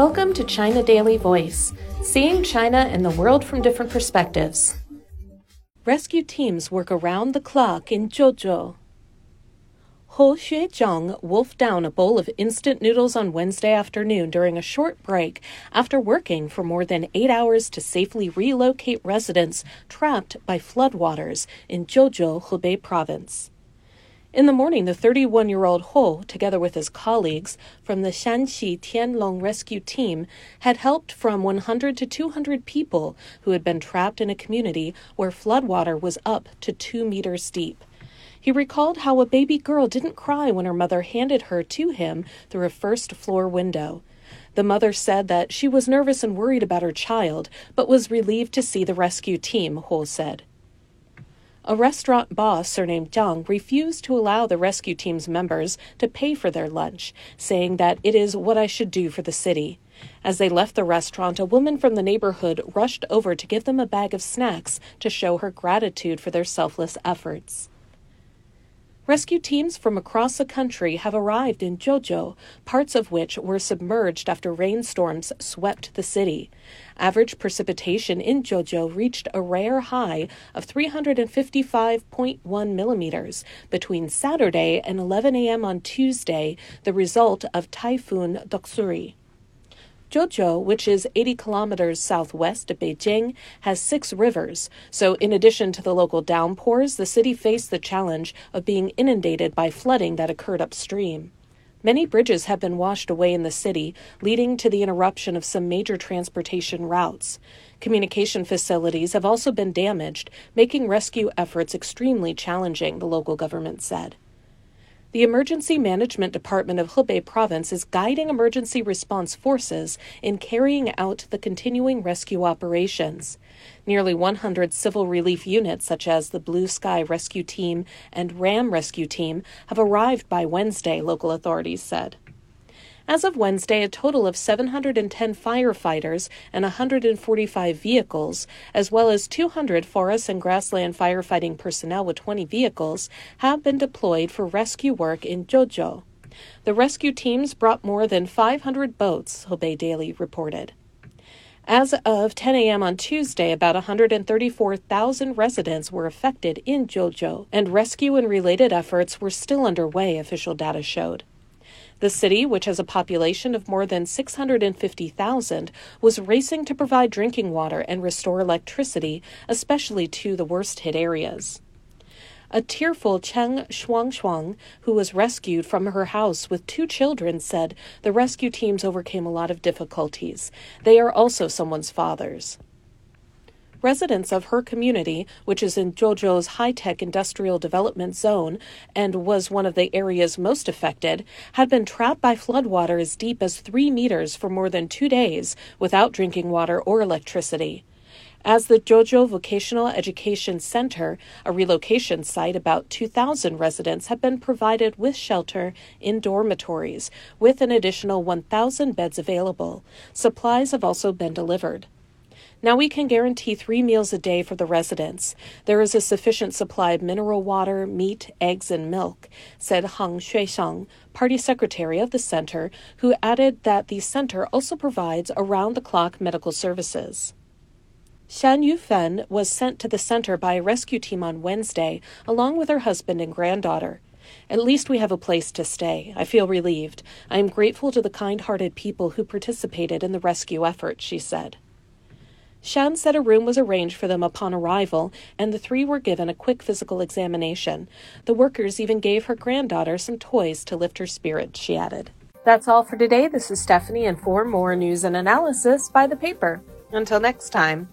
Welcome to China Daily Voice, seeing China and the world from different perspectives. Rescue teams work around the clock in Zhuozhou. Hou Xuezhong wolfed down a bowl of instant noodles on Wednesday afternoon during a short break after working for more than eight hours to safely relocate residents trapped by floodwaters in Zhuozhou, Hebei province. In the morning, the 31 year old Hou, together with his colleagues from the Shanxi Tianlong rescue team, had helped from 100 to 200 people who had been trapped in a community where floodwater was up to two meters deep. He recalled how a baby girl didn't cry when her mother handed her to him through a first floor window. The mother said that she was nervous and worried about her child, but was relieved to see the rescue team, Hou said. A restaurant boss surnamed Zhang refused to allow the rescue team's members to pay for their lunch, saying that it is what I should do for the city. As they left the restaurant, a woman from the neighborhood rushed over to give them a bag of snacks to show her gratitude for their selfless efforts. Rescue teams from across the country have arrived in Zhuozhou, parts of which were submerged after rainstorms swept the city. Average precipitation in Zhuozhou reached a rare high of 355.1 millimeters between Saturday and 11 a.m. on Tuesday, the result of Typhoon Doksuri. Zhuozhou, which is 80 kilometers southwest of Beijing, has six rivers. So, in addition to the local downpours, the city faced the challenge of being inundated by flooding that occurred upstream. Many bridges have been washed away in the city, leading to the interruption of some major transportation routes. Communication facilities have also been damaged, making rescue efforts extremely challenging, the local government said. The Emergency Management Department of Hebei Province is guiding emergency response forces in carrying out the continuing rescue operations. Nearly 100 civil relief units, such as the Blue Sky Rescue Team and RAM Rescue Team, have arrived by Wednesday, local authorities said. As of Wednesday, a total of 710 firefighters and 145 vehicles, as well as 200 forest and grassland firefighting personnel with 20 vehicles, have been deployed for rescue work in Zhuozhou. The rescue teams brought more than 500 boats, Hebei Daily reported. As of 10 a.m. on Tuesday, about 134,000 residents were affected in Zhuozhou, and rescue and related efforts were still underway, official data showed. The city, which has a population of more than 650,000, was racing to provide drinking water and restore electricity, especially to the worst hit areas. A tearful Cheng Shuangshuang, who was rescued from her house with two children, said the rescue teams overcame a lot of difficulties. They are also someone's fathers. Residents of her community, which is in Zhuozhou's high tech industrial development zone and was one of the areas most affected, had been trapped by floodwater as deep as three meters for more than two days without drinking water or electricity. As the Zhuozhou Vocational Education Center, a relocation site, about 2,000 residents have been provided with shelter in dormitories, with an additional 1,000 beds available. Supplies have also been delivered. Now we can guarantee three meals a day for the residents. There is a sufficient supply of mineral water, meat, eggs, and milk, said Hang Xuesheng, party secretary of the center, who added that the center also provides around the clock medical services. Shan Yufen was sent to the center by a rescue team on Wednesday, along with her husband and granddaughter. At least we have a place to stay. I feel relieved. I am grateful to the kind hearted people who participated in the rescue effort, she said. Shan said a room was arranged for them upon arrival, and the three were given a quick physical examination. The workers even gave her granddaughter some toys to lift her spirits, she added. That's all for today. This is Stephanie, and for more news and analysis, buy the paper. Until next time.